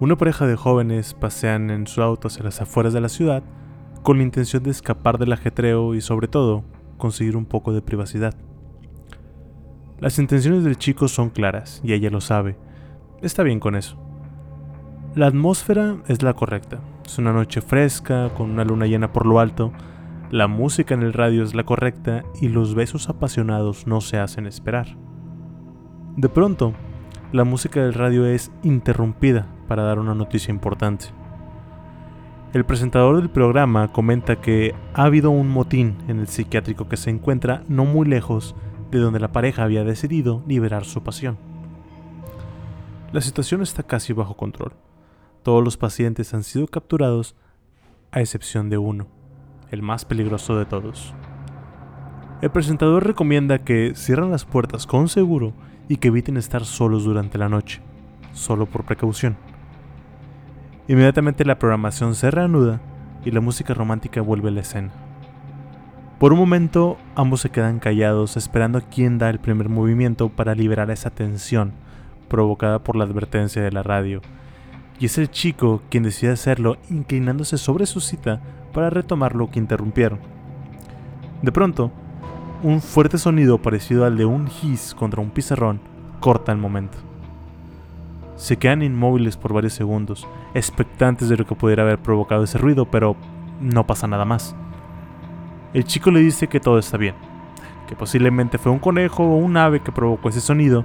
Una pareja de jóvenes pasean en su auto hacia las afueras de la ciudad con la intención de escapar del ajetreo y sobre todo conseguir un poco de privacidad. Las intenciones del chico son claras y ella lo sabe. Está bien con eso. La atmósfera es la correcta. Es una noche fresca, con una luna llena por lo alto. La música en el radio es la correcta y los besos apasionados no se hacen esperar. De pronto, la música del radio es interrumpida para dar una noticia importante. El presentador del programa comenta que ha habido un motín en el psiquiátrico que se encuentra no muy lejos de donde la pareja había decidido liberar su pasión. La situación está casi bajo control. Todos los pacientes han sido capturados a excepción de uno, el más peligroso de todos. El presentador recomienda que cierren las puertas con seguro y que eviten estar solos durante la noche, solo por precaución. Inmediatamente la programación se reanuda y la música romántica vuelve a la escena. Por un momento ambos se quedan callados esperando a quién da el primer movimiento para liberar esa tensión provocada por la advertencia de la radio y es el chico quien decide hacerlo inclinándose sobre su cita para retomar lo que interrumpieron. De pronto, un fuerte sonido parecido al de un hiss contra un pizarrón corta el momento. Se quedan inmóviles por varios segundos, expectantes de lo que pudiera haber provocado ese ruido, pero no pasa nada más. El chico le dice que todo está bien, que posiblemente fue un conejo o un ave que provocó ese sonido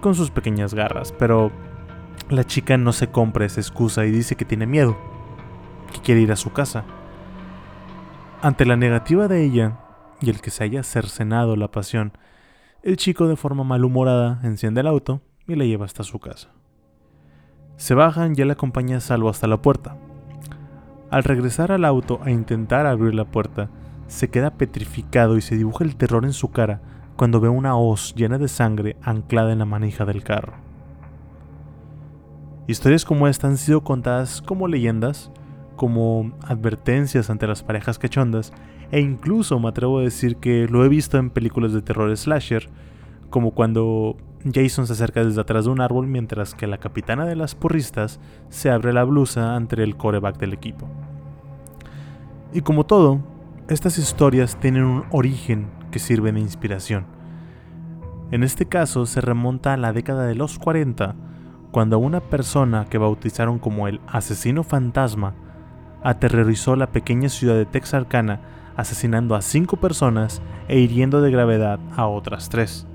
con sus pequeñas garras, pero la chica no se compra esa excusa y dice que tiene miedo, que quiere ir a su casa. Ante la negativa de ella y el que se haya cercenado la pasión, el chico de forma malhumorada enciende el auto y la lleva hasta su casa. Se bajan y él acompaña a Salvo hasta la puerta. Al regresar al auto a intentar abrir la puerta, se queda petrificado y se dibuja el terror en su cara cuando ve una hoz llena de sangre anclada en la manija del carro. Historias como esta han sido contadas como leyendas, como advertencias ante las parejas cachondas, e incluso me atrevo a decir que lo he visto en películas de terror slasher, como cuando Jason se acerca desde atrás de un árbol mientras que la capitana de las porristas se abre la blusa ante el coreback del equipo. Y como todo, estas historias tienen un origen que sirve de inspiración. En este caso se remonta a la década de los 40, cuando una persona que bautizaron como el asesino fantasma aterrorizó la pequeña ciudad de Texarkana asesinando a cinco personas e hiriendo de gravedad a otras tres.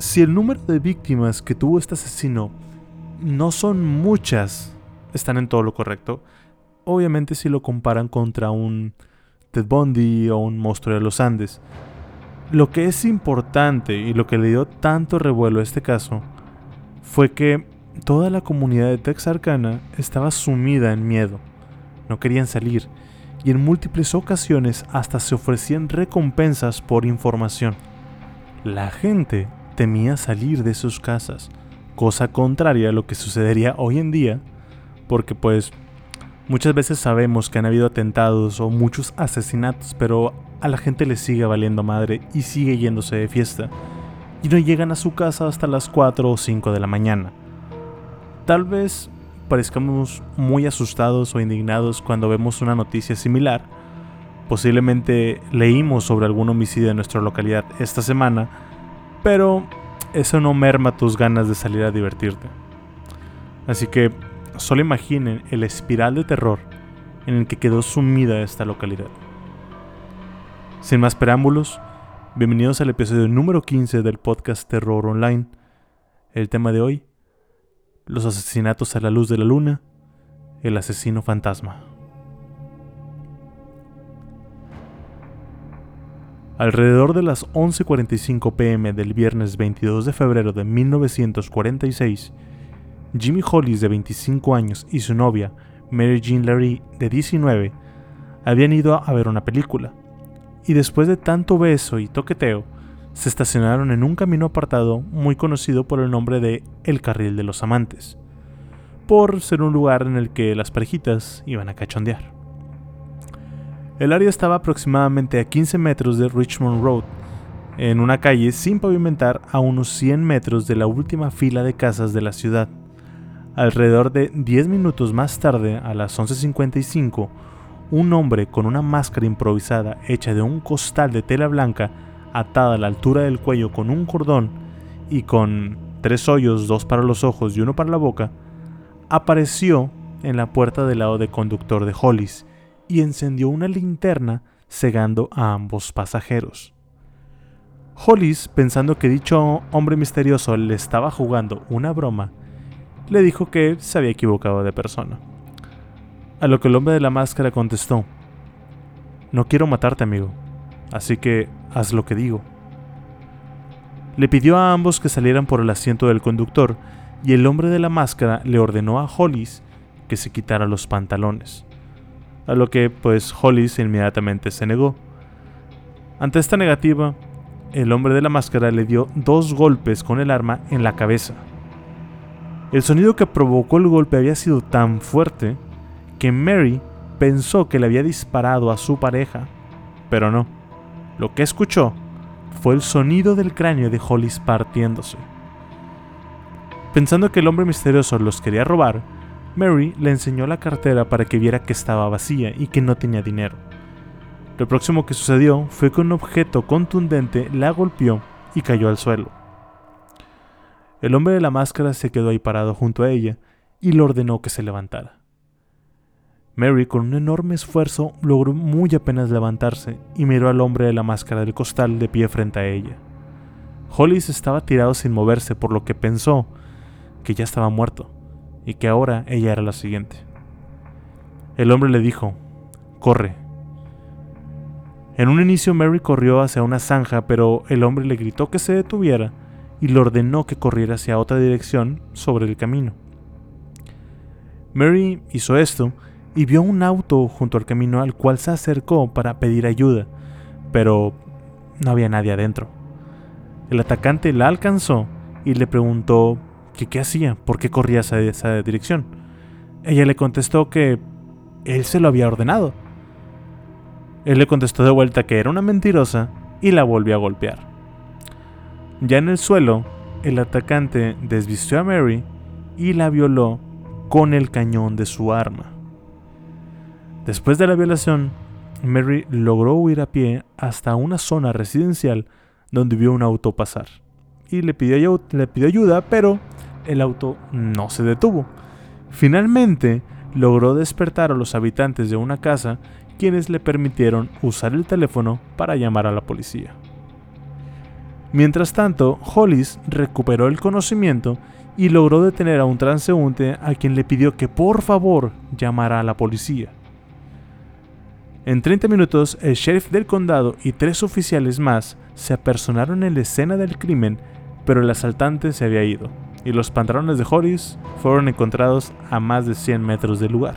Si el número de víctimas que tuvo este asesino no son muchas, están en todo lo correcto. Obviamente si lo comparan contra un Ted Bundy o un monstruo de los Andes. Lo que es importante y lo que le dio tanto revuelo a este caso fue que toda la comunidad de Texarkana estaba sumida en miedo. No querían salir y en múltiples ocasiones hasta se ofrecían recompensas por información. La gente temía salir de sus casas, cosa contraria a lo que sucedería hoy en día, porque pues muchas veces sabemos que han habido atentados o muchos asesinatos, pero a la gente le sigue valiendo madre y sigue yéndose de fiesta y no llegan a su casa hasta las 4 o 5 de la mañana. Tal vez parezcamos muy asustados o indignados cuando vemos una noticia similar. Posiblemente leímos sobre algún homicidio en nuestra localidad esta semana, pero eso no merma tus ganas de salir a divertirte. Así que solo imaginen el espiral de terror en el que quedó sumida esta localidad. Sin más preámbulos, Bienvenidos al episodio número 15 del podcast Terror Online. El tema de hoy, los asesinatos a la luz de la luna, el asesino fantasma. Alrededor de las 11:45 pm del viernes 22 de febrero de 1946, Jimmy Hollis de 25 años y su novia, Mary Jean Larry, de 19, habían ido a ver una película, y después de tanto beso y toqueteo, se estacionaron en un camino apartado muy conocido por el nombre de El Carril de los Amantes, por ser un lugar en el que las parejitas iban a cachondear. El área estaba aproximadamente a 15 metros de Richmond Road, en una calle sin pavimentar a unos 100 metros de la última fila de casas de la ciudad. Alrededor de 10 minutos más tarde, a las 11.55, un hombre con una máscara improvisada hecha de un costal de tela blanca atada a la altura del cuello con un cordón y con tres hoyos, dos para los ojos y uno para la boca, apareció en la puerta del lado de conductor de Hollis y encendió una linterna cegando a ambos pasajeros. Hollis, pensando que dicho hombre misterioso le estaba jugando una broma, le dijo que se había equivocado de persona. A lo que el hombre de la máscara contestó, No quiero matarte, amigo, así que haz lo que digo. Le pidió a ambos que salieran por el asiento del conductor y el hombre de la máscara le ordenó a Hollis que se quitara los pantalones. A lo que pues Hollis inmediatamente se negó. Ante esta negativa, el hombre de la máscara le dio dos golpes con el arma en la cabeza. El sonido que provocó el golpe había sido tan fuerte que Mary pensó que le había disparado a su pareja, pero no. Lo que escuchó fue el sonido del cráneo de Hollis partiéndose. Pensando que el hombre misterioso los quería robar, Mary le enseñó la cartera para que viera que estaba vacía y que no tenía dinero. Lo próximo que sucedió fue que un objeto contundente la golpeó y cayó al suelo. El hombre de la máscara se quedó ahí parado junto a ella y le ordenó que se levantara. Mary, con un enorme esfuerzo, logró muy apenas levantarse y miró al hombre de la máscara del costal de pie frente a ella. Hollis estaba tirado sin moverse, por lo que pensó que ya estaba muerto y que ahora ella era la siguiente. El hombre le dijo, corre. En un inicio Mary corrió hacia una zanja, pero el hombre le gritó que se detuviera y le ordenó que corriera hacia otra dirección sobre el camino. Mary hizo esto y vio un auto junto al camino al cual se acercó para pedir ayuda, pero no había nadie adentro. El atacante la alcanzó y le preguntó qué hacía, por qué corría esa dirección. Ella le contestó que él se lo había ordenado. Él le contestó de vuelta que era una mentirosa y la volvió a golpear. Ya en el suelo, el atacante desvistió a Mary y la violó con el cañón de su arma. Después de la violación, Mary logró huir a pie hasta una zona residencial donde vio un auto pasar. Y le le pidió ayuda, pero el auto no se detuvo. Finalmente, logró despertar a los habitantes de una casa quienes le permitieron usar el teléfono para llamar a la policía. Mientras tanto, Hollis recuperó el conocimiento y logró detener a un transeúnte a quien le pidió que por favor llamara a la policía. En 30 minutos, el sheriff del condado y tres oficiales más se apersonaron en la escena del crimen, pero el asaltante se había ido, y los pantalones de Hollis fueron encontrados a más de 100 metros del lugar.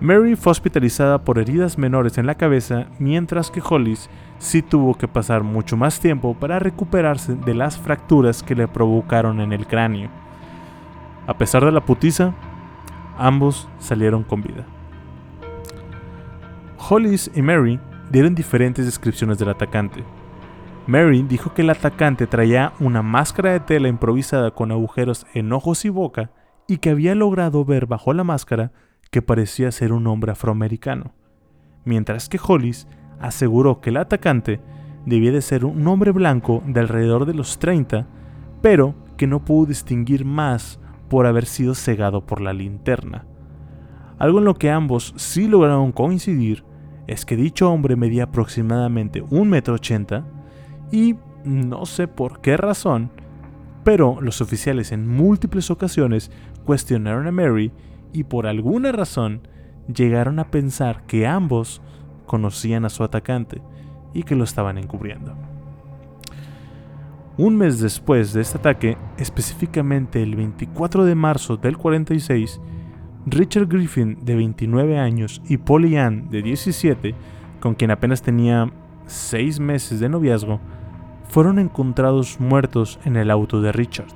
Mary fue hospitalizada por heridas menores en la cabeza, mientras que Hollis sí tuvo que pasar mucho más tiempo para recuperarse de las fracturas que le provocaron en el cráneo. A pesar de la putiza, ambos salieron con vida. Hollis y Mary dieron diferentes descripciones del atacante. Mary dijo que el atacante traía una máscara de tela improvisada con agujeros en ojos y boca y que había logrado ver bajo la máscara que parecía ser un hombre afroamericano, mientras que Hollis aseguró que el atacante debía de ser un hombre blanco de alrededor de los 30, pero que no pudo distinguir más por haber sido cegado por la linterna. Algo en lo que ambos sí lograron coincidir es que dicho hombre medía aproximadamente 1,80 m y no sé por qué razón, pero los oficiales en múltiples ocasiones cuestionaron a Mary y por alguna razón llegaron a pensar que ambos conocían a su atacante y que lo estaban encubriendo. Un mes después de este ataque, específicamente el 24 de marzo del 46, Richard Griffin, de 29 años, y Polly Ann, de 17, con quien apenas tenía 6 meses de noviazgo, fueron encontrados muertos en el auto de Richard.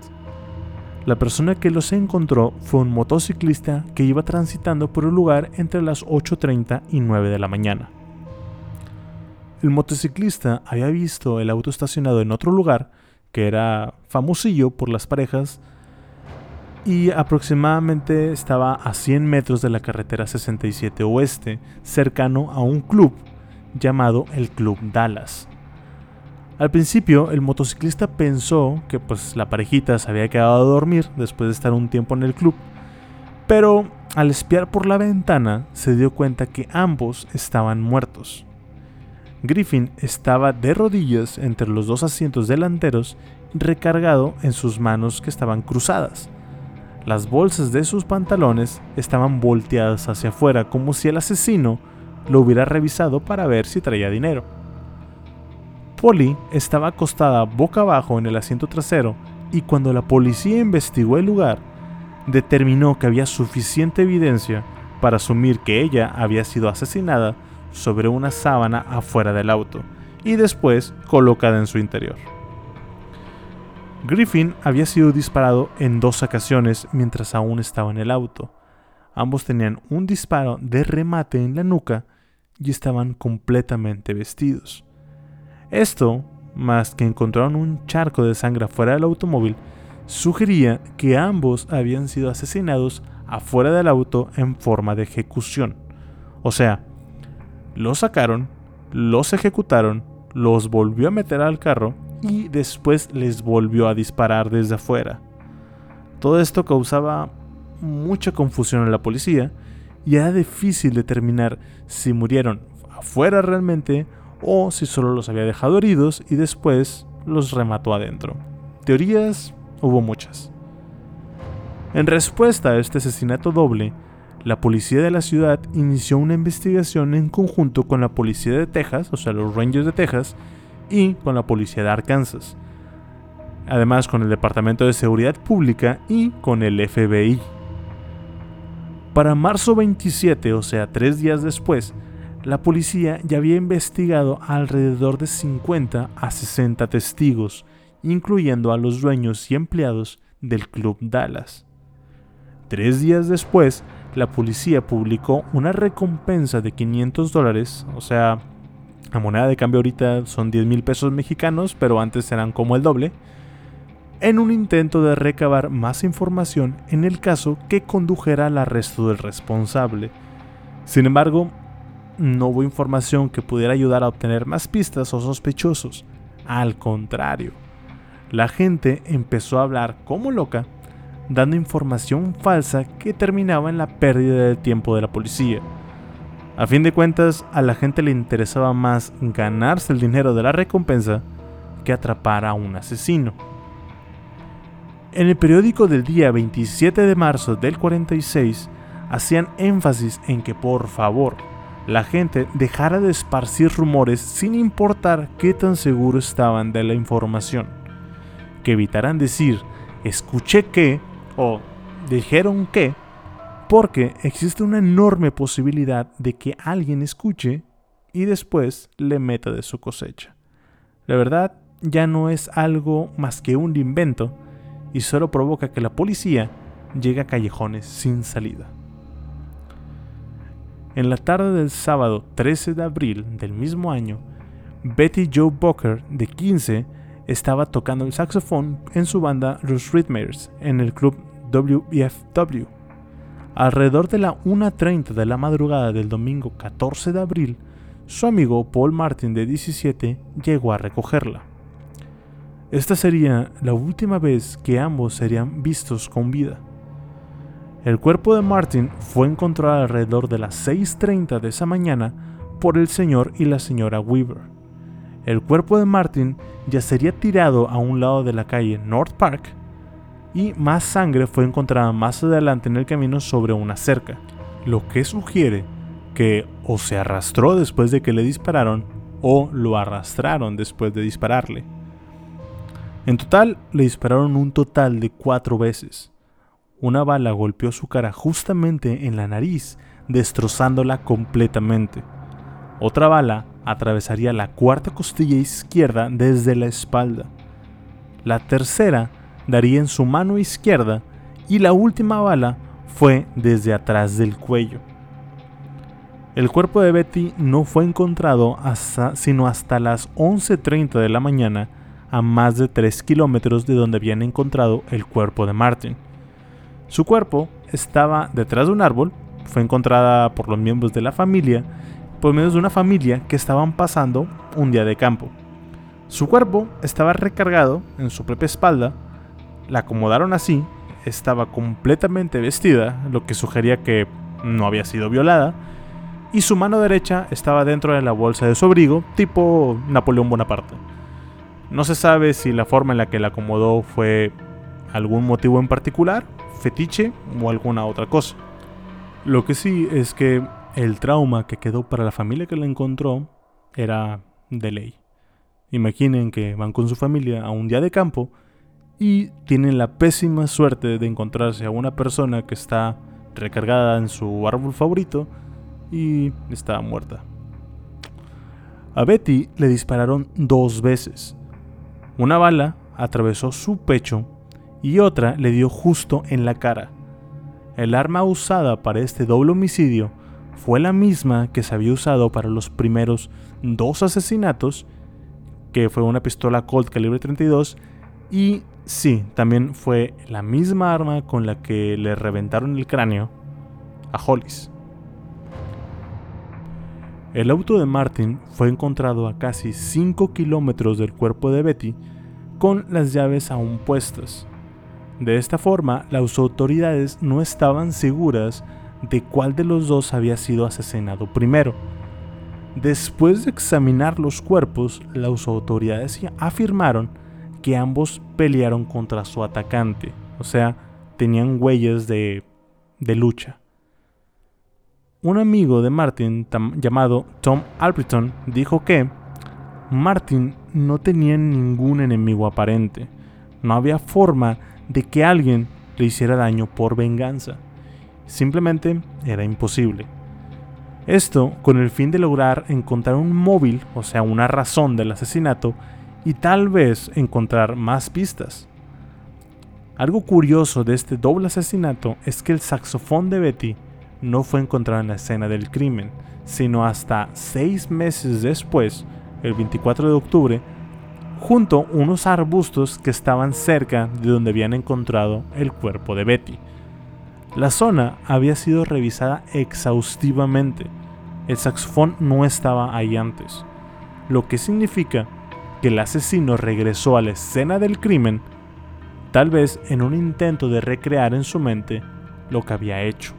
La persona que los encontró fue un motociclista que iba transitando por el lugar entre las 8.30 y 9 de la mañana. El motociclista había visto el auto estacionado en otro lugar, que era famosillo por las parejas, y aproximadamente estaba a 100 metros de la carretera 67 Oeste, cercano a un club llamado el Club Dallas. Al principio, el motociclista pensó que pues la parejita se había quedado a dormir después de estar un tiempo en el club, pero al espiar por la ventana se dio cuenta que ambos estaban muertos. Griffin estaba de rodillas entre los dos asientos delanteros, recargado en sus manos que estaban cruzadas. Las bolsas de sus pantalones estaban volteadas hacia afuera como si el asesino lo hubiera revisado para ver si traía dinero. Polly estaba acostada boca abajo en el asiento trasero y cuando la policía investigó el lugar, determinó que había suficiente evidencia para asumir que ella había sido asesinada sobre una sábana afuera del auto y después colocada en su interior. Griffin había sido disparado en dos ocasiones mientras aún estaba en el auto. Ambos tenían un disparo de remate en la nuca y estaban completamente vestidos. Esto, más que encontraron un charco de sangre fuera del automóvil, sugería que ambos habían sido asesinados afuera del auto en forma de ejecución. O sea, los sacaron, los ejecutaron, los volvió a meter al carro y después les volvió a disparar desde afuera. Todo esto causaba mucha confusión en la policía y era difícil determinar si murieron afuera realmente o si solo los había dejado heridos y después los remató adentro. Teorías hubo muchas. En respuesta a este asesinato doble, la policía de la ciudad inició una investigación en conjunto con la policía de Texas, o sea, los Rangers de Texas, y con la policía de Arkansas. Además con el Departamento de Seguridad Pública y con el FBI. Para marzo 27, o sea, tres días después, la policía ya había investigado a alrededor de 50 a 60 testigos, incluyendo a los dueños y empleados del Club Dallas. Tres días después, la policía publicó una recompensa de 500 dólares, o sea, la moneda de cambio ahorita son 10 mil pesos mexicanos, pero antes eran como el doble, en un intento de recabar más información en el caso que condujera al arresto del responsable. Sin embargo, no hubo información que pudiera ayudar a obtener más pistas o sospechosos. Al contrario, la gente empezó a hablar como loca, dando información falsa que terminaba en la pérdida de tiempo de la policía. A fin de cuentas, a la gente le interesaba más ganarse el dinero de la recompensa que atrapar a un asesino. En el periódico del día 27 de marzo del 46 hacían énfasis en que por favor la gente dejara de esparcir rumores sin importar qué tan seguros estaban de la información, que evitaran decir escuché que o dijeron que porque existe una enorme posibilidad de que alguien escuche y después le meta de su cosecha. La verdad ya no es algo más que un invento y solo provoca que la policía llegue a callejones sin salida. En la tarde del sábado 13 de abril del mismo año, Betty Joe Booker, de 15, estaba tocando el saxofón en su banda Los Rhythmers en el club WFW Alrededor de la 1.30 de la madrugada del domingo 14 de abril, su amigo Paul Martin de 17 llegó a recogerla. Esta sería la última vez que ambos serían vistos con vida. El cuerpo de Martin fue encontrado alrededor de las 6.30 de esa mañana por el señor y la señora Weaver. El cuerpo de Martin ya sería tirado a un lado de la calle North Park y más sangre fue encontrada más adelante en el camino sobre una cerca, lo que sugiere que o se arrastró después de que le dispararon o lo arrastraron después de dispararle. En total le dispararon un total de cuatro veces, una bala golpeó su cara justamente en la nariz, destrozándola completamente. Otra bala atravesaría la cuarta costilla izquierda desde la espalda. La tercera daría en su mano izquierda y la última bala fue desde atrás del cuello. El cuerpo de Betty no fue encontrado hasta, sino hasta las 11.30 de la mañana a más de 3 kilómetros de donde habían encontrado el cuerpo de Martin. Su cuerpo estaba detrás de un árbol, fue encontrada por los miembros de la familia, por medio de una familia que estaban pasando un día de campo. Su cuerpo estaba recargado en su propia espalda, la acomodaron así, estaba completamente vestida, lo que sugería que no había sido violada, y su mano derecha estaba dentro de la bolsa de su abrigo, tipo Napoleón Bonaparte. No se sabe si la forma en la que la acomodó fue algún motivo en particular, fetiche o alguna otra cosa. Lo que sí es que el trauma que quedó para la familia que la encontró era de ley. Imaginen que van con su familia a un día de campo y tienen la pésima suerte de encontrarse a una persona que está recargada en su árbol favorito y está muerta. A Betty le dispararon dos veces. Una bala atravesó su pecho y otra le dio justo en la cara. El arma usada para este doble homicidio fue la misma que se había usado para los primeros dos asesinatos, que fue una pistola Colt calibre 32, y sí, también fue la misma arma con la que le reventaron el cráneo a Hollis. El auto de Martin fue encontrado a casi 5 kilómetros del cuerpo de Betty con las llaves aún puestas. De esta forma, las autoridades no estaban seguras de cuál de los dos había sido asesinado primero. Después de examinar los cuerpos, las autoridades afirmaron que ambos pelearon contra su atacante, o sea, tenían huellas de, de lucha. Un amigo de Martin llamado Tom Albritton dijo que Martin no tenía ningún enemigo aparente. No había forma de que alguien le hiciera daño por venganza. Simplemente era imposible. Esto con el fin de lograr encontrar un móvil, o sea, una razón del asesinato, y tal vez encontrar más pistas. Algo curioso de este doble asesinato es que el saxofón de Betty no fue encontrado en la escena del crimen, sino hasta seis meses después, el 24 de octubre, junto a unos arbustos que estaban cerca de donde habían encontrado el cuerpo de Betty. La zona había sido revisada exhaustivamente. El saxofón no estaba ahí antes, lo que significa que el asesino regresó a la escena del crimen, tal vez en un intento de recrear en su mente lo que había hecho.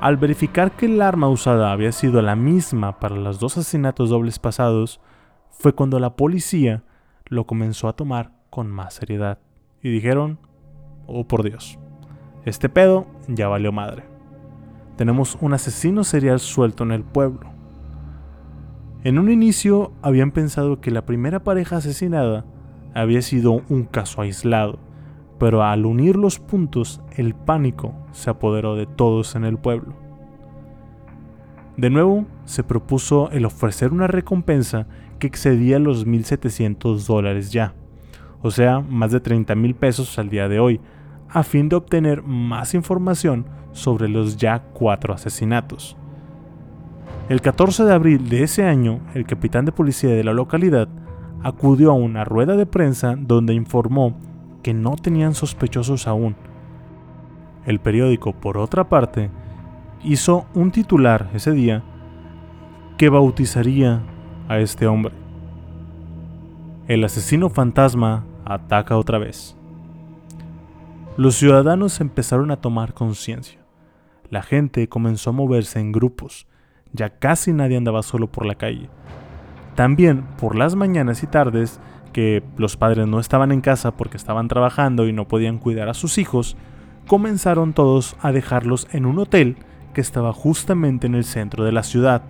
Al verificar que el arma usada había sido la misma para los dos asesinatos dobles pasados, fue cuando la policía lo comenzó a tomar con más seriedad. Y dijeron, oh por Dios, este pedo ya valió madre. Tenemos un asesino serial suelto en el pueblo. En un inicio habían pensado que la primera pareja asesinada había sido un caso aislado, pero al unir los puntos el pánico se apoderó de todos en el pueblo. De nuevo, se propuso el ofrecer una recompensa que excedía los 1.700 dólares ya, o sea, más de 30 mil pesos al día de hoy, a fin de obtener más información sobre los ya cuatro asesinatos. El 14 de abril de ese año, el capitán de policía de la localidad acudió a una rueda de prensa donde informó que no tenían sospechosos aún. El periódico, por otra parte, hizo un titular ese día que bautizaría a este hombre. El asesino fantasma ataca otra vez. Los ciudadanos empezaron a tomar conciencia. La gente comenzó a moverse en grupos. Ya casi nadie andaba solo por la calle. También por las mañanas y tardes, que los padres no estaban en casa porque estaban trabajando y no podían cuidar a sus hijos, comenzaron todos a dejarlos en un hotel que estaba justamente en el centro de la ciudad,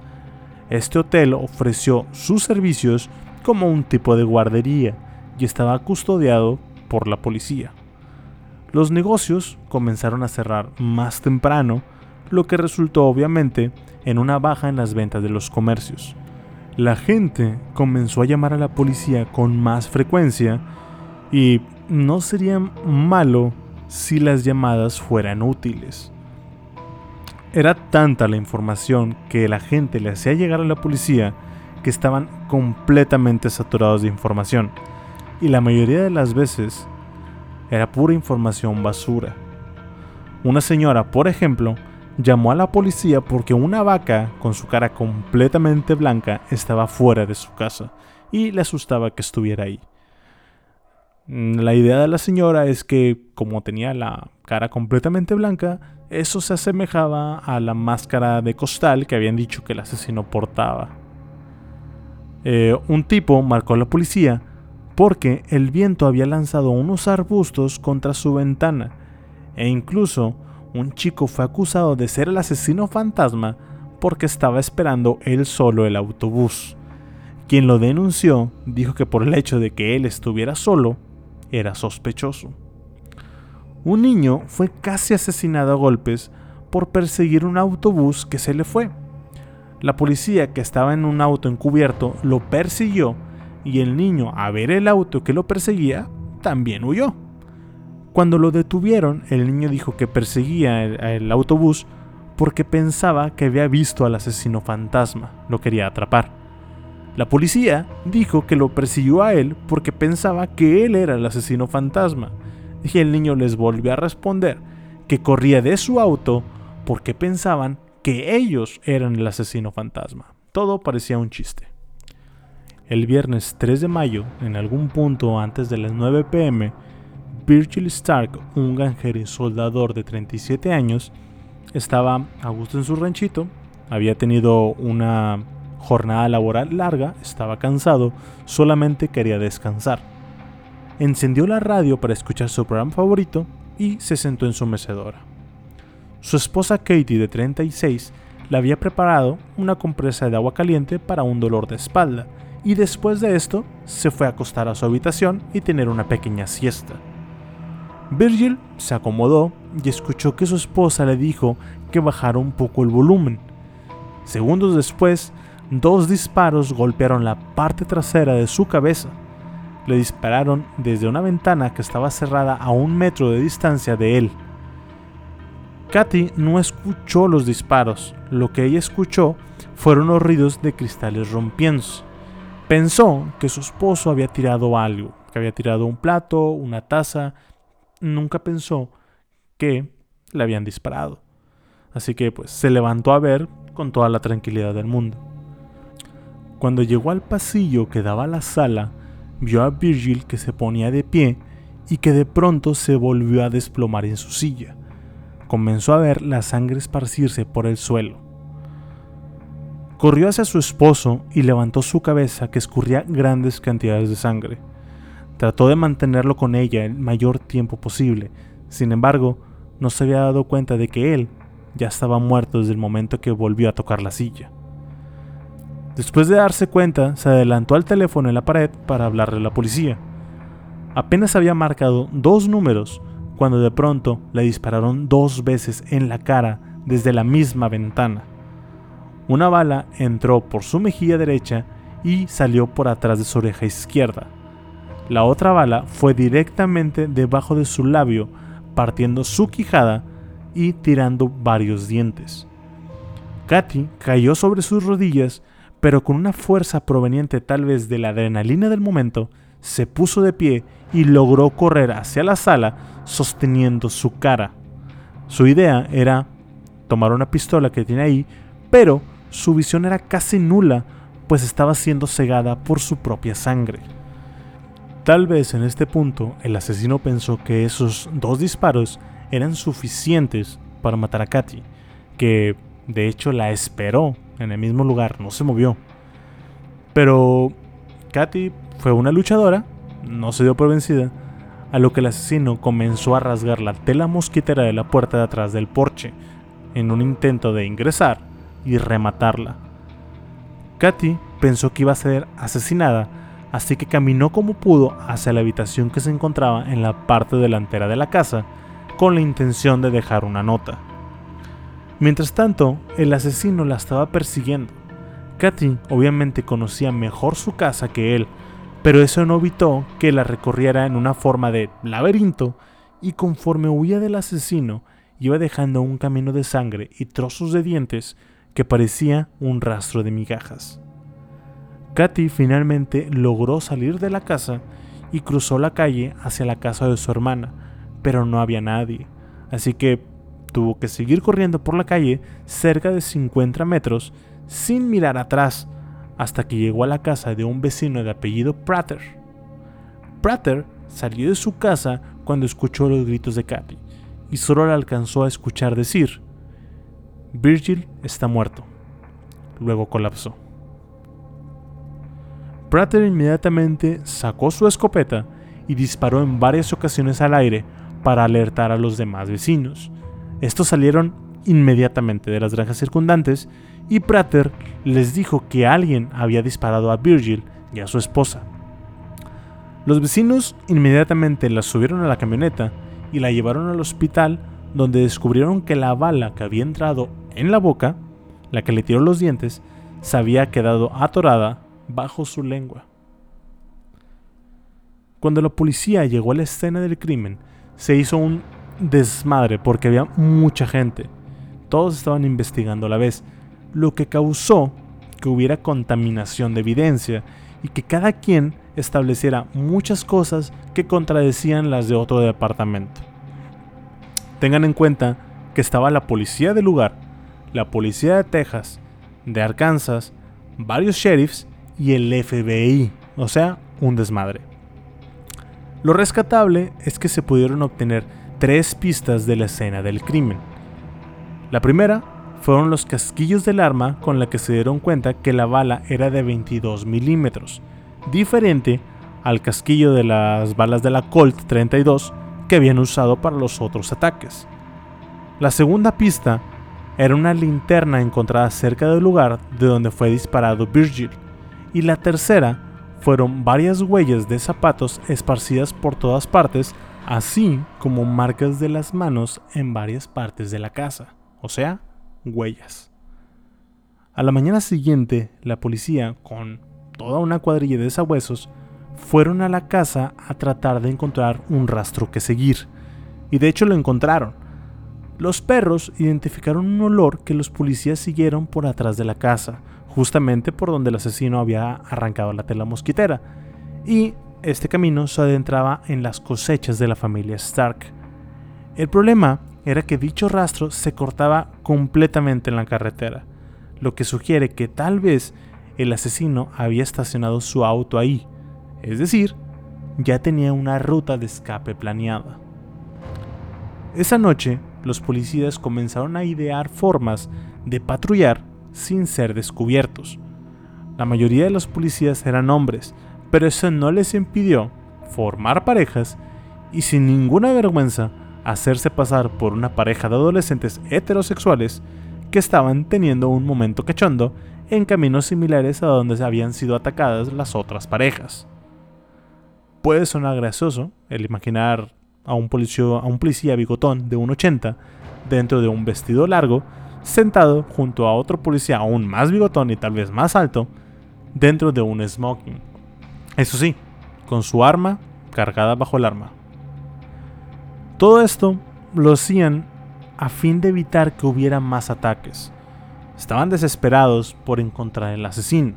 este hotel ofreció sus servicios como un tipo de guardería y estaba custodiado por la policía. Los negocios comenzaron a cerrar más temprano, lo que resultó obviamente en una baja en las ventas de los comercios. La gente comenzó a llamar a la policía con más frecuencia y no sería malo si las llamadas fueran útiles. Era tanta la información que la gente le hacía llegar a la policía que estaban completamente saturados de información y la mayoría de las veces era pura información basura. Una señora, por ejemplo, llamó a la policía porque una vaca con su cara completamente blanca estaba fuera de su casa y le asustaba que estuviera ahí. La idea de la señora es que como tenía la cara completamente blanca, eso se asemejaba a la máscara de costal que habían dicho que el asesino portaba. Eh, un tipo marcó a la policía porque el viento había lanzado unos arbustos contra su ventana e incluso un chico fue acusado de ser el asesino fantasma porque estaba esperando él solo el autobús. Quien lo denunció dijo que por el hecho de que él estuviera solo, era sospechoso. Un niño fue casi asesinado a golpes por perseguir un autobús que se le fue. La policía que estaba en un auto encubierto lo persiguió y el niño, a ver el auto que lo perseguía, también huyó. Cuando lo detuvieron, el niño dijo que perseguía el, autobús porque pensaba que había visto al asesino fantasma, lo quería atrapar. La policía dijo que lo persiguió a él porque pensaba que él era el asesino fantasma, y el niño les volvió a responder que corría de su auto porque pensaban que ellos eran el asesino fantasma. Todo parecía un chiste. El viernes 3 de mayo, en algún punto antes de las 9 pm, Virgil Stark, un granjero y soldador de 37 años, estaba a gusto en su ranchito, había tenido una jornada laboral larga, estaba cansado, solamente quería descansar. Encendió la radio para escuchar su programa favorito y se sentó en su mecedora. Su esposa Katie, de 36, le había preparado una compresa de agua caliente para un dolor de espalda, y después de esto se fue a acostar a su habitación y tener una pequeña siesta. Virgil se acomodó y escuchó que su esposa le dijo que bajara un poco el volumen. Segundos después, dos disparos golpearon la parte trasera de su cabeza. Le dispararon desde una ventana que estaba cerrada a un metro de distancia de él. Katy no escuchó los disparos, lo que ella escuchó fueron los ruidos de cristales rompiéndose. Pensó que su esposo había tirado algo, que había tirado un plato, una taza. Nunca pensó que le habían disparado. Así que pues se levantó a ver con toda la tranquilidad del mundo. Cuando llegó al pasillo que daba a la sala, vio a Virgil que se ponía de pie y que de pronto se volvió a desplomar en su silla. Comenzó a ver la sangre esparcirse por el suelo. Corrió hacia su esposo y levantó su cabeza que escurría grandes cantidades de sangre. Trató de mantenerlo con ella el mayor tiempo posible, sin embargo, no se había dado cuenta de que él ya estaba muerto desde el momento que volvió a tocar la silla. Después de darse cuenta, se adelantó al teléfono en la pared para hablarle a la policía. Apenas había marcado dos números cuando de pronto le dispararon dos veces en la cara desde la misma ventana. Una bala entró por su mejilla derecha y salió por atrás de su oreja izquierda. La otra bala fue directamente debajo de su labio, partiendo su quijada y tirando varios dientes. Katy cayó sobre sus rodillas pero con una fuerza proveniente tal vez de la adrenalina del momento, se puso de pie y logró correr hacia la sala sosteniendo su cara. Su idea era tomar una pistola que tiene ahí, pero su visión era casi nula, pues estaba siendo cegada por su propia sangre. Tal vez en este punto el asesino pensó que esos dos disparos eran suficientes para matar a Katy, que de hecho la esperó en el mismo lugar, no se movió. Pero Katy fue una luchadora, no se dio por vencida, a lo que el asesino comenzó a rasgar la tela mosquitera de la puerta de atrás del porche, en un intento de ingresar y rematarla. Katy pensó que iba a ser asesinada así que caminó como pudo hacia la habitación que se encontraba en la parte delantera de la casa, con la intención de dejar una nota. Mientras tanto, el asesino la estaba persiguiendo. Katy obviamente conocía mejor su casa que él, pero eso no evitó que la recorriera en una forma de laberinto y conforme huía del asesino, iba dejando un camino de sangre y trozos de dientes que parecía un rastro de migajas. Katy finalmente logró salir de la casa y cruzó la calle hacia la casa de su hermana, pero no había nadie, así que tuvo que seguir corriendo por la calle cerca de 50 metros sin mirar atrás hasta que llegó a la casa de un vecino de apellido Prater. Prater salió de su casa cuando escuchó los gritos de Katy y solo la alcanzó a escuchar decir, Virgil está muerto. Luego colapsó. Prater inmediatamente sacó su escopeta y disparó en varias ocasiones al aire para alertar a los demás vecinos. Estos salieron inmediatamente de las granjas circundantes y Prater les dijo que alguien había disparado a Virgil y a su esposa. Los vecinos inmediatamente la subieron a la camioneta y la llevaron al hospital donde descubrieron que la bala que había entrado en la boca, la que le tiró los dientes, se había quedado atorada bajo su lengua. Cuando la policía llegó a la escena del crimen, se hizo un desmadre porque había mucha gente. Todos estaban investigando a la vez, lo que causó que hubiera contaminación de evidencia y que cada quien estableciera muchas cosas que contradecían las de otro departamento. Tengan en cuenta que estaba la policía del lugar, la policía de Texas, de Arkansas, varios sheriffs y el FBI, o sea, un desmadre. Lo rescatable es que se pudieron obtener tres pistas de la escena del crimen. La primera fueron los casquillos del arma con la que se dieron cuenta que la bala era de 22 milímetros, diferente al casquillo de las balas de la Colt 32 que habían usado para los otros ataques. La segunda pista era una linterna encontrada cerca del lugar de donde fue disparado Virgil, y la tercera fueron varias huellas de zapatos esparcidas por todas partes, así como marcas de las manos en varias partes de la casa, o sea, huellas. A la mañana siguiente, la policía, con toda una cuadrilla de sabuesos, fueron a la casa a tratar de encontrar un rastro que seguir, y de hecho lo encontraron. Los perros identificaron un olor que los policías siguieron por atrás de la casa, justamente por donde el asesino había arrancado la tela mosquitera, y este camino se adentraba en las cosechas de la familia Stark. El problema era que dicho rastro se cortaba completamente en la carretera, lo que sugiere que tal vez el asesino había estacionado su auto ahí, es decir, ya tenía una ruta de escape planeada. Esa noche, los policías comenzaron a idear formas de patrullar sin ser descubiertos. La mayoría de los policías eran hombres, pero eso no les impidió formar parejas y sin ninguna vergüenza hacerse pasar por una pareja de adolescentes heterosexuales que estaban teniendo un momento cachondo en caminos similares a donde habían sido atacadas las otras parejas. Puede sonar gracioso el imaginar a un, policía, a un policía bigotón de 1,80 dentro de un vestido largo sentado junto a otro policía aún más bigotón y tal vez más alto, dentro de un smoking. Eso sí, con su arma cargada bajo el arma. Todo esto lo hacían a fin de evitar que hubiera más ataques. Estaban desesperados por encontrar el asesino.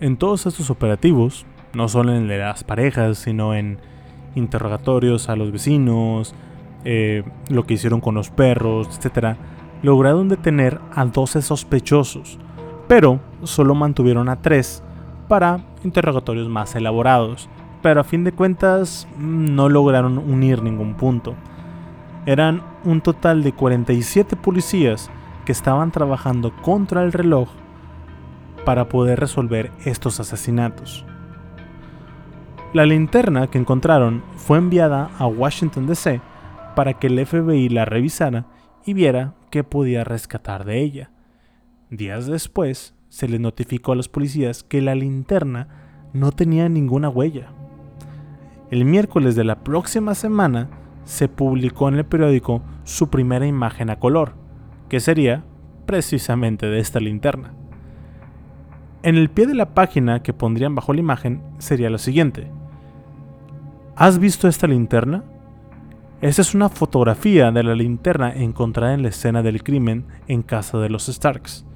En todos estos operativos, no solo en las parejas, sino en interrogatorios a los vecinos, eh, lo que hicieron con los perros, etc., lograron detener a 12 sospechosos, pero solo mantuvieron a 3 para interrogatorios más elaborados, pero a fin de cuentas no lograron unir ningún punto. Eran un total de 47 policías que estaban trabajando contra el reloj para poder resolver estos asesinatos. La linterna que encontraron fue enviada a Washington DC para que el FBI la revisara y viera qué podía rescatar de ella. Días después, se les notificó a los policías que la linterna no tenía ninguna huella. El miércoles de la próxima semana se publicó en el periódico su primera imagen a color, que sería precisamente de esta linterna. En el pie de la página que pondrían bajo la imagen sería lo siguiente. ¿Has visto esta linterna? Esta es una fotografía de la linterna encontrada en la escena del crimen en casa de los Starks.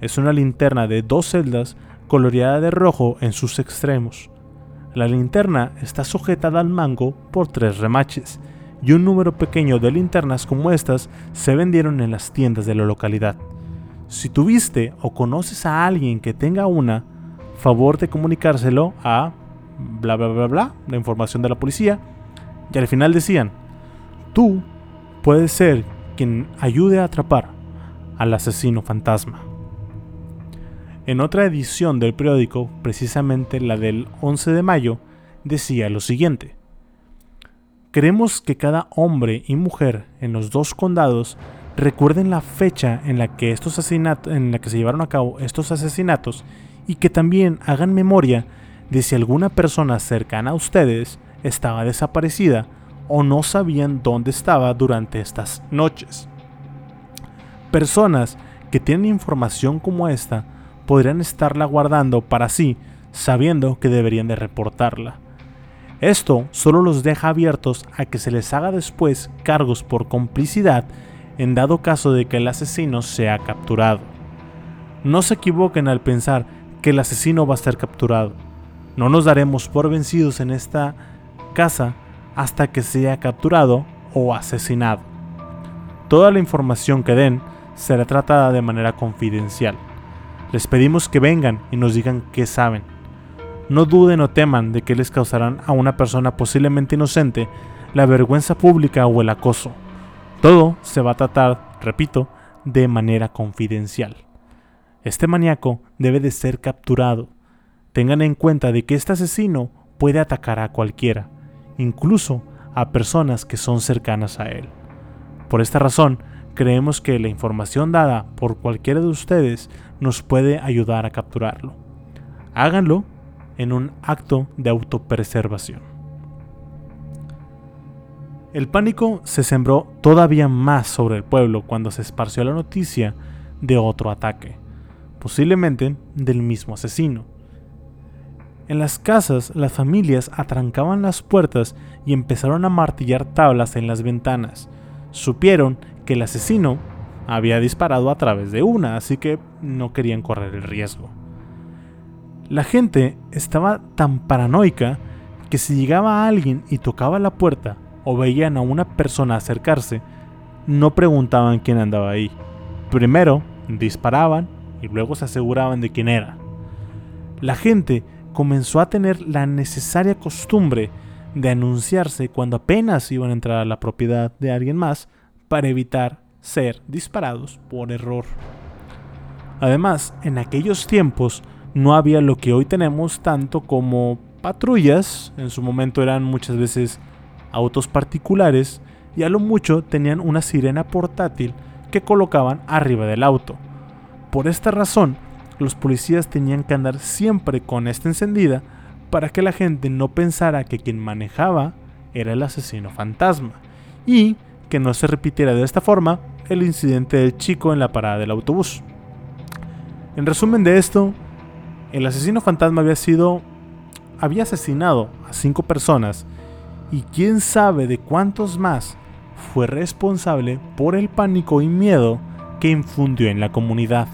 Es una linterna de dos celdas coloreada de rojo en sus extremos. La linterna está sujetada al mango por tres remaches y un número pequeño de linternas como estas se vendieron en las tiendas de la localidad. Si tuviste o conoces a alguien que tenga una, favor de comunicárselo a bla bla bla bla, la información de la policía. Y al final decían, Tú puedes ser quien ayude a atrapar al asesino fantasma. En otra edición del periódico, precisamente la del 11 de mayo, decía lo siguiente. Queremos que cada hombre y mujer en los dos condados recuerden la fecha en la que estos en la que se llevaron a cabo estos asesinatos y que también hagan memoria de si alguna persona cercana a ustedes estaba desaparecida o no sabían dónde estaba durante estas noches. Personas que tienen información como esta podrían estarla guardando para sí, sabiendo que deberían de reportarla. Esto solo los deja abiertos a que se les haga después cargos por complicidad en dado caso de que el asesino sea capturado. No se equivoquen al pensar que el asesino va a ser capturado. No nos daremos por vencidos en esta casa hasta que sea capturado o asesinado. Toda la información que den será tratada de manera confidencial. Les pedimos que vengan y nos digan qué saben. No duden o teman de que les causarán a una persona posiblemente inocente la vergüenza pública o el acoso. Todo se va a tratar, repito, de manera confidencial. Este maníaco debe de ser capturado. Tengan en cuenta de que este asesino puede atacar a cualquiera incluso a personas que son cercanas a él. Por esta razón, creemos que la información dada por cualquiera de ustedes nos puede ayudar a capturarlo. Háganlo en un acto de autopreservación. El pánico se sembró todavía más sobre el pueblo cuando se esparció la noticia de otro ataque, posiblemente del mismo asesino. En las casas, las familias atrancaban las puertas y empezaron a martillar tablas en las ventanas. Supieron que el asesino había disparado a través de una, así que no querían correr el riesgo. La gente estaba tan paranoica que si llegaba alguien y tocaba la puerta o veían a una persona acercarse, no preguntaban quién andaba ahí. Primero disparaban y luego se aseguraban de quién era. La gente comenzó a tener la necesaria costumbre de anunciarse cuando apenas iban a entrar a la propiedad de alguien más para evitar ser disparados por error. Además, en aquellos tiempos no había lo que hoy tenemos tanto como patrullas, en su momento eran muchas veces autos particulares y a lo mucho tenían una sirena portátil que colocaban arriba del auto. Por esta razón, los policías tenían que andar siempre con esta encendida para que la gente no pensara que quien manejaba era el asesino fantasma y que no se repitiera de esta forma el incidente del chico en la parada del autobús. En resumen de esto, el asesino fantasma había sido había asesinado a cinco personas y quién sabe de cuántos más fue responsable por el pánico y miedo que infundió en la comunidad.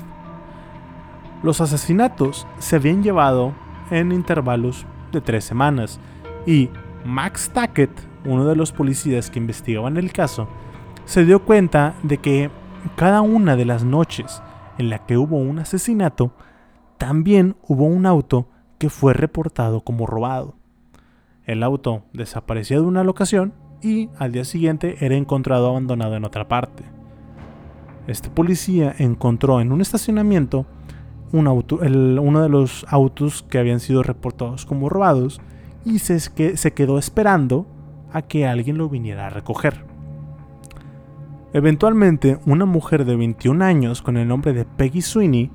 Los asesinatos se habían llevado en intervalos de tres semanas y Max Tackett, uno de los policías que investigaban el caso, se dio cuenta de que cada una de las noches en la que hubo un asesinato, también hubo un auto que fue reportado como robado. El auto desaparecía de una locación y al día siguiente era encontrado abandonado en otra parte. Este policía encontró en un estacionamiento uno de los autos que habían sido reportados como robados y se, quedó esperando a que alguien lo viniera a recoger. Eventualmente, una mujer de 21 años con el nombre de Peggy Sweeney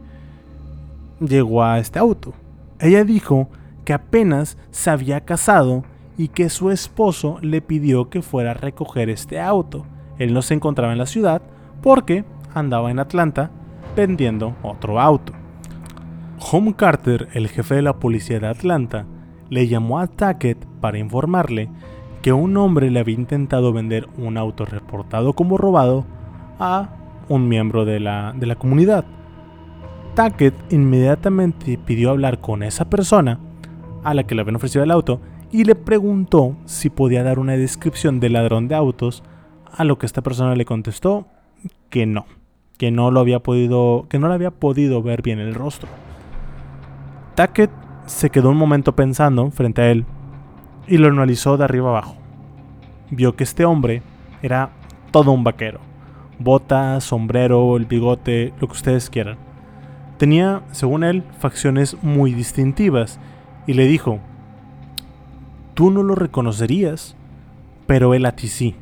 llegó a este auto. Ella dijo que apenas se había casado y que su esposo le pidió que fuera a recoger este auto. Él no se encontraba en la ciudad porque andaba en Atlanta vendiendo otro auto. Home Carter, el jefe de la policía de Atlanta, le llamó a Tackett para informarle que un hombre le había intentado vender un auto reportado como robado a un miembro de la, de la comunidad. Tackett inmediatamente pidió hablar con esa persona a la que le habían ofrecido el auto y le preguntó si podía dar una descripción del ladrón de autos, a lo que esta persona le contestó que no, que no lo había podido, que no le había podido ver bien el rostro. Tackett se quedó un momento pensando frente a él y lo analizó de arriba abajo. Vio que este hombre era todo un vaquero. Botas, sombrero, el bigote, lo que ustedes quieran. Tenía, según él, facciones muy distintivas y le dijo, tú no lo reconocerías, pero él a ti sí.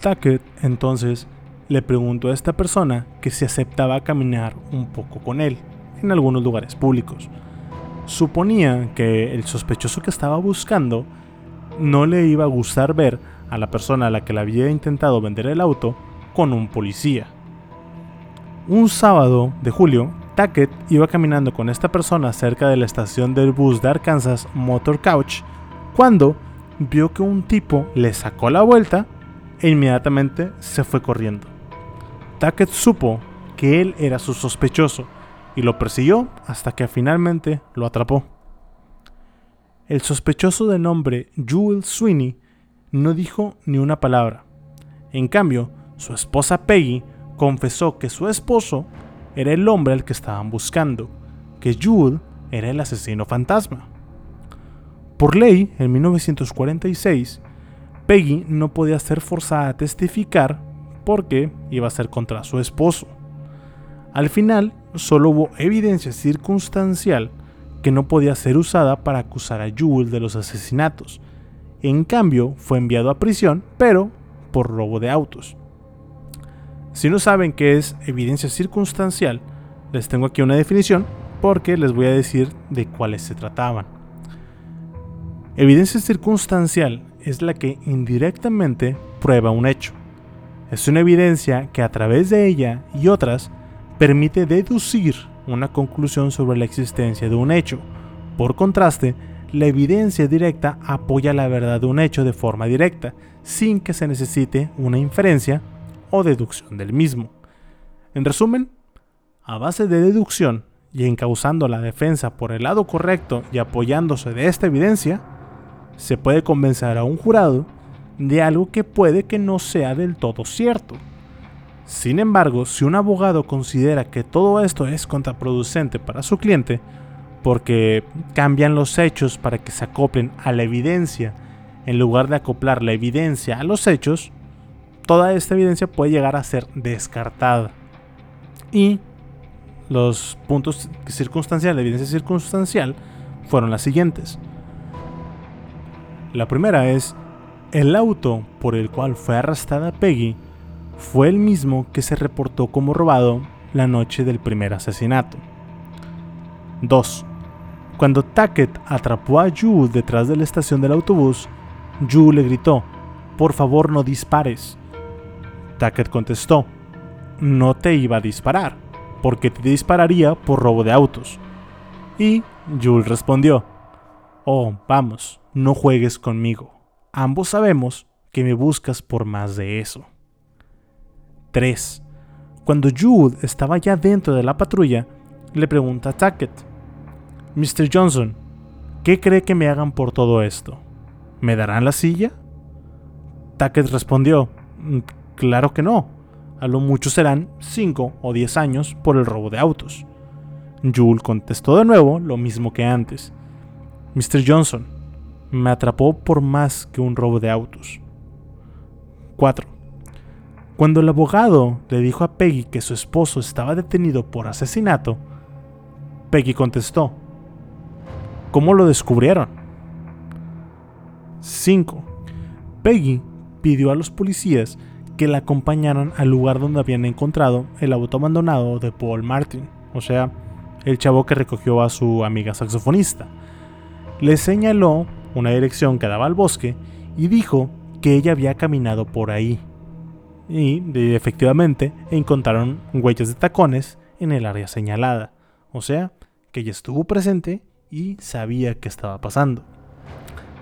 Tackett entonces le preguntó a esta persona que si aceptaba caminar un poco con él en algunos lugares públicos. Suponía que el sospechoso que estaba buscando no le iba a gustar ver a la persona a la que le había intentado vender el auto con un policía. Un sábado de julio, Tackett iba caminando con esta persona cerca de la estación del bus de Arkansas Motor Couch cuando vio que un tipo le sacó la vuelta e inmediatamente se fue corriendo. Tackett supo que él era su sospechoso y lo persiguió hasta que finalmente lo atrapó. El sospechoso de nombre Jewel Sweeney no dijo ni una palabra. En cambio, su esposa Peggy confesó que su esposo era el hombre al que estaban buscando, que Jewel era el asesino fantasma. Por ley, en 1946, Peggy no podía ser forzada a testificar porque iba a ser contra su esposo. Al final, solo hubo evidencia circunstancial que no podía ser usada para acusar a Jewel de los asesinatos. En cambio, fue enviado a prisión, pero por robo de autos. Si no saben qué es evidencia circunstancial, les tengo aquí una definición porque les voy a decir de cuáles se trataban. Evidencia circunstancial es la que indirectamente prueba un hecho. Es una evidencia que a través de ella y otras permite deducir una conclusión sobre la existencia de un hecho. Por contraste, la evidencia directa apoya la verdad de un hecho de forma directa, sin que se necesite una inferencia o deducción del mismo. En resumen, a base de deducción y encauzando la defensa por el lado correcto y apoyándose de esta evidencia, se puede convencer a un jurado de algo que puede que no sea del todo cierto. Sin embargo, si un abogado considera que todo esto es contraproducente para su cliente, porque cambian los hechos para que se acoplen a la evidencia, en lugar de acoplar la evidencia a los hechos, toda esta evidencia puede llegar a ser descartada. Y los puntos circunstanciales, la evidencia circunstancial, fueron las siguientes. La primera es, el auto por el cual fue arrestada Peggy fue el mismo que se reportó como robado la noche del primer asesinato. 2. Cuando Tackett atrapó a Yu detrás de la estación del autobús, Yu le gritó, por favor no dispares. Tackett contestó, no te iba a disparar, porque te dispararía por robo de autos. Y Jules respondió, oh, vamos, no juegues conmigo. Ambos sabemos que me buscas por más de eso. 3. Cuando Jude estaba ya dentro de la patrulla, le pregunta a Tackett, Mr. Johnson, ¿qué cree que me hagan por todo esto? ¿Me darán la silla? Tackett respondió, mm, claro que no, a lo mucho serán 5 o 10 años por el robo de autos. Jules contestó de nuevo lo mismo que antes. Mr. Johnson, me atrapó por más que un robo de autos. 4. Cuando el abogado le dijo a Peggy que su esposo estaba detenido por asesinato, Peggy contestó, ¿Cómo lo descubrieron? 5. Peggy pidió a los policías que la acompañaran al lugar donde habían encontrado el auto abandonado de Paul Martin, o sea, el chavo que recogió a su amiga saxofonista. Le señaló una dirección que daba al bosque y dijo que ella había caminado por ahí. Y efectivamente encontraron huellas de tacones en el área señalada. O sea, que ella estuvo presente y sabía qué estaba pasando.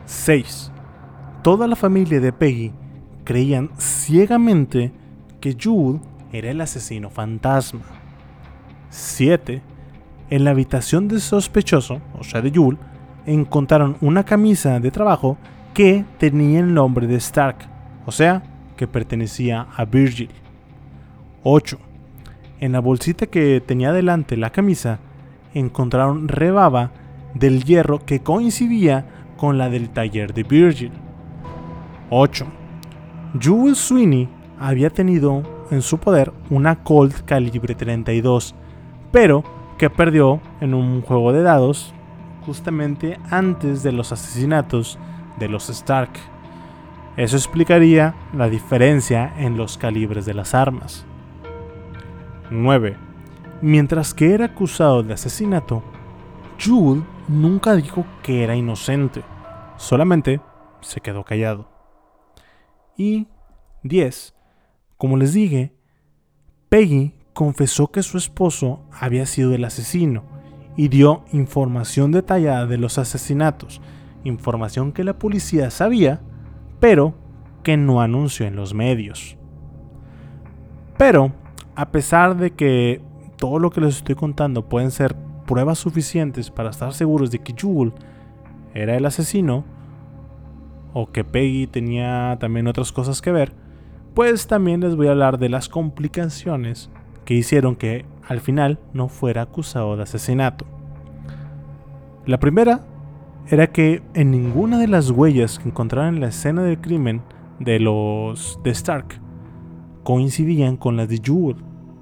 6. Toda la familia de Peggy creían ciegamente que Jude era el asesino fantasma. 7. En la habitación del sospechoso, o sea de Jules, encontraron una camisa de trabajo que tenía el nombre de Stark, o sea, que pertenecía a Virgil. 8. En la bolsita que tenía delante la camisa, encontraron rebaba del hierro que coincidía con la del taller de Virgil. 8. Jules Sweeney había tenido en su poder una Colt calibre 32, pero que perdió en un juego de dados justamente antes de los asesinatos de los Stark. Eso explicaría la diferencia en los calibres de las armas. 9. Mientras que era acusado de asesinato, Jude nunca dijo que era inocente, solamente se quedó callado. Y 10. Como les dije, Peggy confesó que su esposo había sido el asesino y dio información detallada de los asesinatos, información que la policía sabía, pero que no anunció en los medios. Pero, a pesar de que todo lo que les estoy contando pueden ser pruebas suficientes para estar seguros de que Jewel era el asesino, o que Peggy tenía también otras cosas que ver, pues también les voy a hablar de las complicaciones que hicieron que al final no fuera acusado de asesinato. La primera era que en ninguna de las huellas que encontraron en la escena del crimen de los de Stark coincidían con las de Jewel,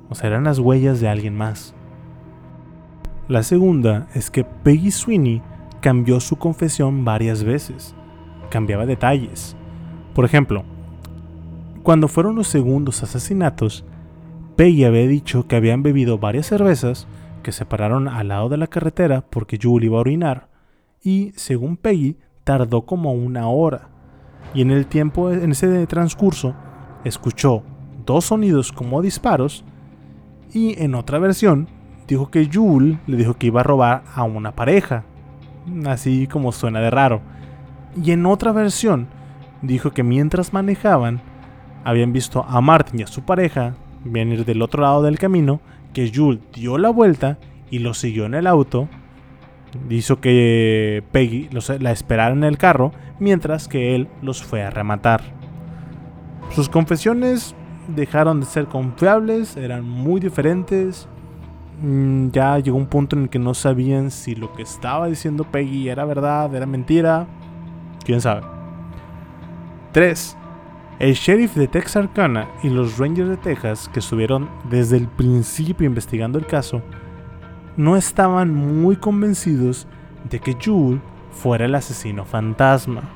o sea, eran las huellas de alguien más. La segunda es que Peggy Sweeney cambió su confesión varias veces, cambiaba detalles. Por ejemplo, cuando fueron los segundos asesinatos, Peggy había dicho que habían bebido varias cervezas, que se pararon al lado de la carretera porque Julie iba a orinar, y según Peggy, tardó como una hora. Y en el tiempo, en ese transcurso, escuchó dos sonidos como disparos, y en otra versión, dijo que Jules le dijo que iba a robar a una pareja, así como suena de raro. Y en otra versión, dijo que mientras manejaban, habían visto a Martin y a su pareja venir del otro lado del camino, que Jules dio la vuelta y lo siguió en el auto, hizo que Peggy la esperara en el carro, mientras que él los fue a rematar. Sus confesiones dejaron de ser confiables, eran muy diferentes. Mm, ya llegó un punto en el que no sabían si lo que estaba diciendo Peggy era verdad, era mentira. Quién sabe. 3. El sheriff de Texarkana y los Rangers de Texas, que estuvieron desde el principio investigando el caso, no estaban muy convencidos de que Jules fuera el asesino fantasma.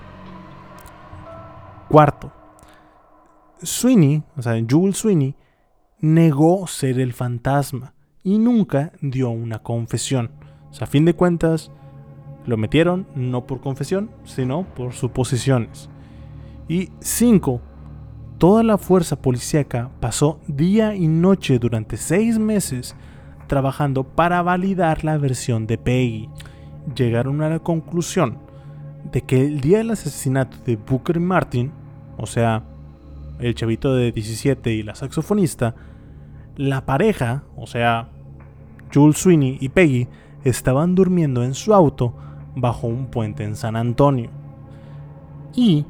Cuarto, Sweeney, o sea, Jules Sweeney, negó ser el fantasma y nunca dio una confesión. O sea, a fin de cuentas, lo metieron no por confesión, sino por suposiciones. Y cinco, Toda la fuerza policíaca pasó día y noche durante seis meses trabajando para validar la versión de Peggy. Llegaron a la conclusión de que el día del asesinato de Booker Martin, o sea, el chavito de 17 y la saxofonista, la pareja, o sea, Jules Sweeney y Peggy, estaban durmiendo en su auto bajo un puente en San Antonio. Y,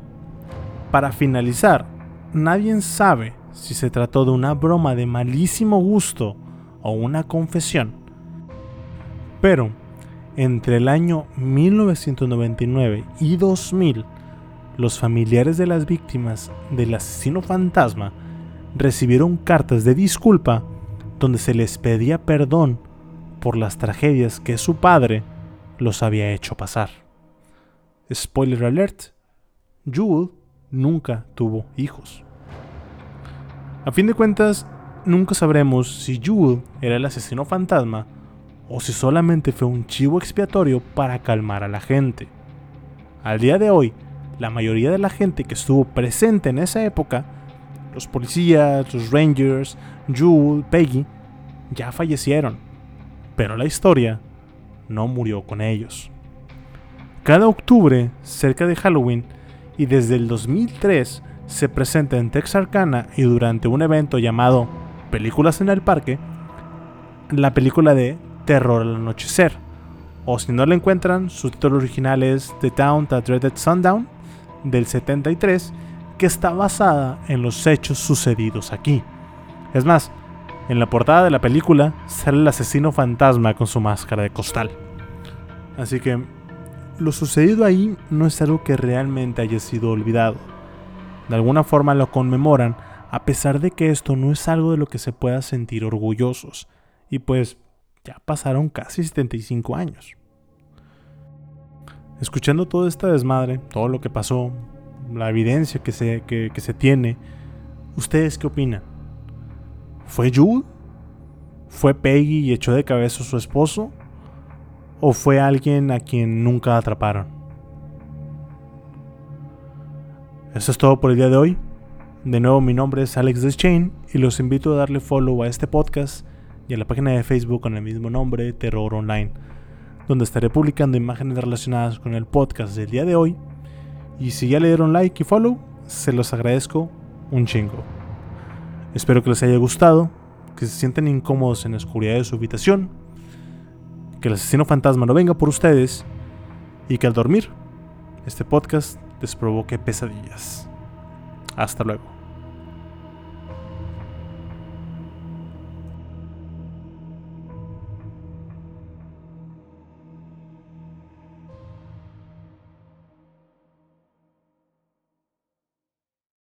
para finalizar, Nadie sabe si se trató de una broma de malísimo gusto o una confesión. Pero, entre el año 1999 y 2000, los familiares de las víctimas del asesino fantasma recibieron cartas de disculpa donde se les pedía perdón por las tragedias que su padre los había hecho pasar. Spoiler alert, Jules nunca tuvo hijos. A fin de cuentas, nunca sabremos si Jude era el asesino fantasma o si solamente fue un chivo expiatorio para calmar a la gente. Al día de hoy, la mayoría de la gente que estuvo presente en esa época, los policías, los rangers, Jewel, Peggy, ya fallecieron. Pero la historia no murió con ellos. Cada octubre, cerca de Halloween, y desde el 2003 se presenta en Texarkana y durante un evento llamado Películas en el Parque, la película de Terror al Anochecer. O si no la encuentran, su título original es The Town That Dreaded Sundown del 73, que está basada en los hechos sucedidos aquí. Es más, en la portada de la película sale el asesino fantasma con su máscara de costal. Así que lo sucedido ahí no es algo que realmente haya sido olvidado. De alguna forma lo conmemoran, a pesar de que esto no es algo de lo que se pueda sentir orgullosos. Y pues ya pasaron casi 75 años. Escuchando todo esta desmadre, todo lo que pasó, la evidencia que se, que, que se tiene, ¿ustedes qué opinan? ¿Fue Jude? ¿Fue Peggy y echó de cabeza a su esposo? ¿O fue alguien a quien nunca atraparon? Eso es todo por el día de hoy. De nuevo mi nombre es Alex Deschain y los invito a darle follow a este podcast y a la página de Facebook con el mismo nombre, Terror Online, donde estaré publicando imágenes relacionadas con el podcast del día de hoy. Y si ya le dieron like y follow, se los agradezco un chingo. Espero que les haya gustado, que se sientan incómodos en la oscuridad de su habitación, que el asesino fantasma no venga por ustedes y que al dormir este podcast les provoque pesadillas. Hasta luego.